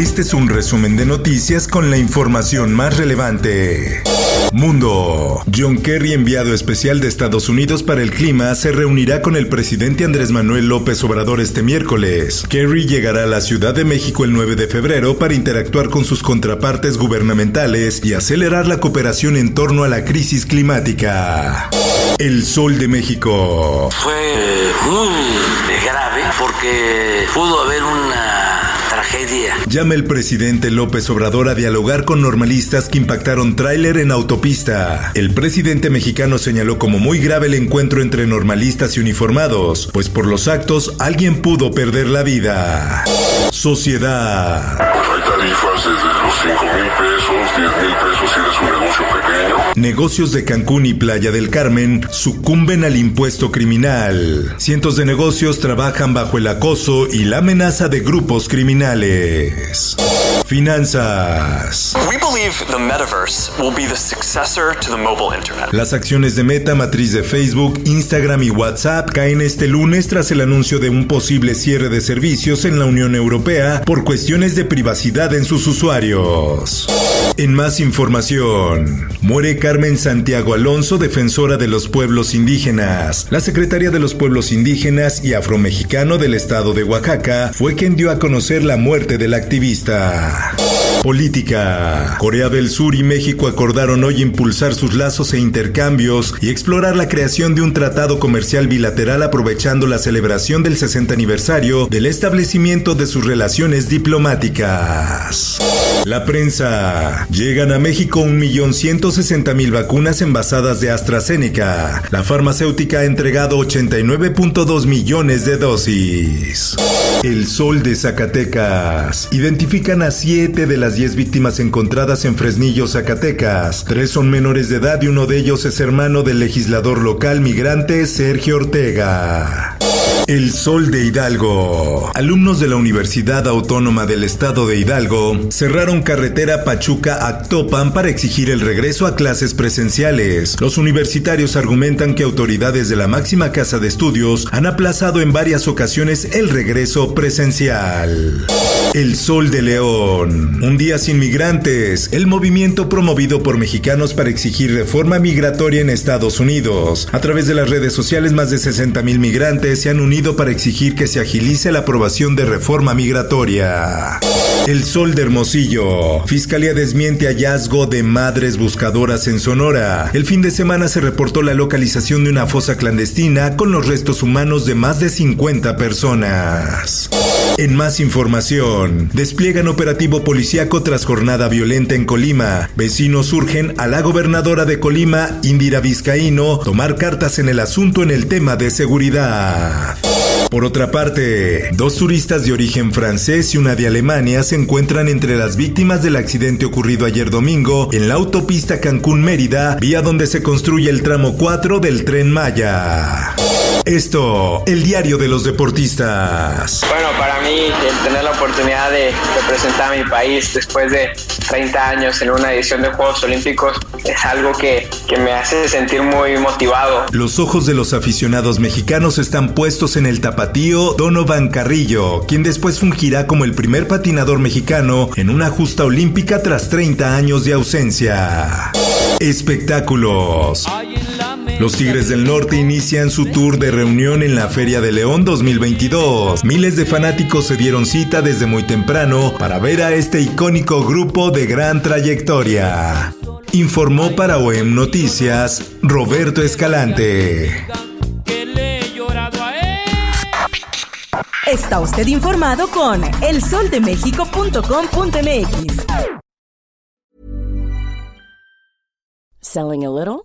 Este es un resumen de noticias con la información más relevante. Mundo. John Kerry, enviado especial de Estados Unidos para el clima, se reunirá con el presidente Andrés Manuel López Obrador este miércoles. Kerry llegará a la Ciudad de México el 9 de febrero para interactuar con sus contrapartes gubernamentales y acelerar la cooperación en torno a la crisis climática. El Sol de México. Fue muy grave porque pudo haber una tragedia. Llama el presidente López Obrador a dialogar con normalistas que impactaron tráiler en autopista. El presidente mexicano señaló como muy grave el encuentro entre normalistas y uniformados, pues por los actos alguien pudo perder la vida. Sociedad. Desde los 5 mil pesos, 10 mil pesos si eres un negocio pequeño. Negocios de Cancún y Playa del Carmen sucumben al impuesto criminal. Cientos de negocios trabajan bajo el acoso y la amenaza de grupos criminales. Finanzas. We believe the metaverse will be the successor to the mobile internet. Las acciones de Meta, matriz de Facebook, Instagram y WhatsApp caen este lunes tras el anuncio de un posible cierre de servicios en la Unión Europea por cuestiones de privacidad en sus usuarios. En más información, muere Carmen Santiago Alonso, defensora de los pueblos indígenas. La secretaria de los pueblos indígenas y afromexicano del estado de Oaxaca fue quien dio a conocer la muerte del activista. Política. Corea del Sur y México acordaron hoy impulsar sus lazos e intercambios y explorar la creación de un tratado comercial bilateral aprovechando la celebración del 60 aniversario del establecimiento de sus relaciones diplomáticas. La prensa. Llegan a México 1.160.000 vacunas envasadas de AstraZeneca. La farmacéutica ha entregado 89.2 millones de dosis. El Sol de Zacatecas. Identifican a 7 de las 10 víctimas encontradas en Fresnillo, Zacatecas. Tres son menores de edad y uno de ellos es hermano del legislador local migrante Sergio Ortega. El Sol de Hidalgo. Alumnos de la Universidad Autónoma del Estado de Hidalgo cerraron carretera Pachuca-Actopan para exigir el regreso a clases presenciales. Los universitarios argumentan que autoridades de la máxima casa de estudios han aplazado en varias ocasiones el regreso presencial. El Sol de León. Un día sin migrantes. El movimiento promovido por mexicanos para exigir reforma migratoria en Estados Unidos. A través de las redes sociales, más de 60 mil migrantes se han unido para exigir que se agilice la aprobación de reforma migratoria. El Sol de Hermosillo. Fiscalía desmiente hallazgo de madres buscadoras en Sonora. El fin de semana se reportó la localización de una fosa clandestina con los restos humanos de más de 50 personas. En más información, despliegan operativo policíaco tras jornada violenta en Colima. Vecinos urgen a la gobernadora de Colima, Indira Vizcaíno, tomar cartas en el asunto en el tema de seguridad. Por otra parte, dos turistas de origen francés y una de Alemania se encuentran entre las víctimas del accidente ocurrido ayer domingo en la autopista Cancún-Mérida, vía donde se construye el tramo 4 del tren Maya. Esto, el diario de los deportistas. Bueno, para mí el tener la oportunidad de representar a mi país después de 30 años en una edición de Juegos Olímpicos es algo que, que me hace sentir muy motivado. Los ojos de los aficionados mexicanos están puestos en el tapatío Donovan Carrillo, quien después fungirá como el primer patinador mexicano en una justa olímpica tras 30 años de ausencia. Espectáculos. Los Tigres del Norte inician su tour de reunión en la Feria de León 2022. Miles de fanáticos se dieron cita desde muy temprano para ver a este icónico grupo de gran trayectoria. Informó para OEM Noticias Roberto Escalante. Está usted informado con elsoldemexico.com.mx. Selling a little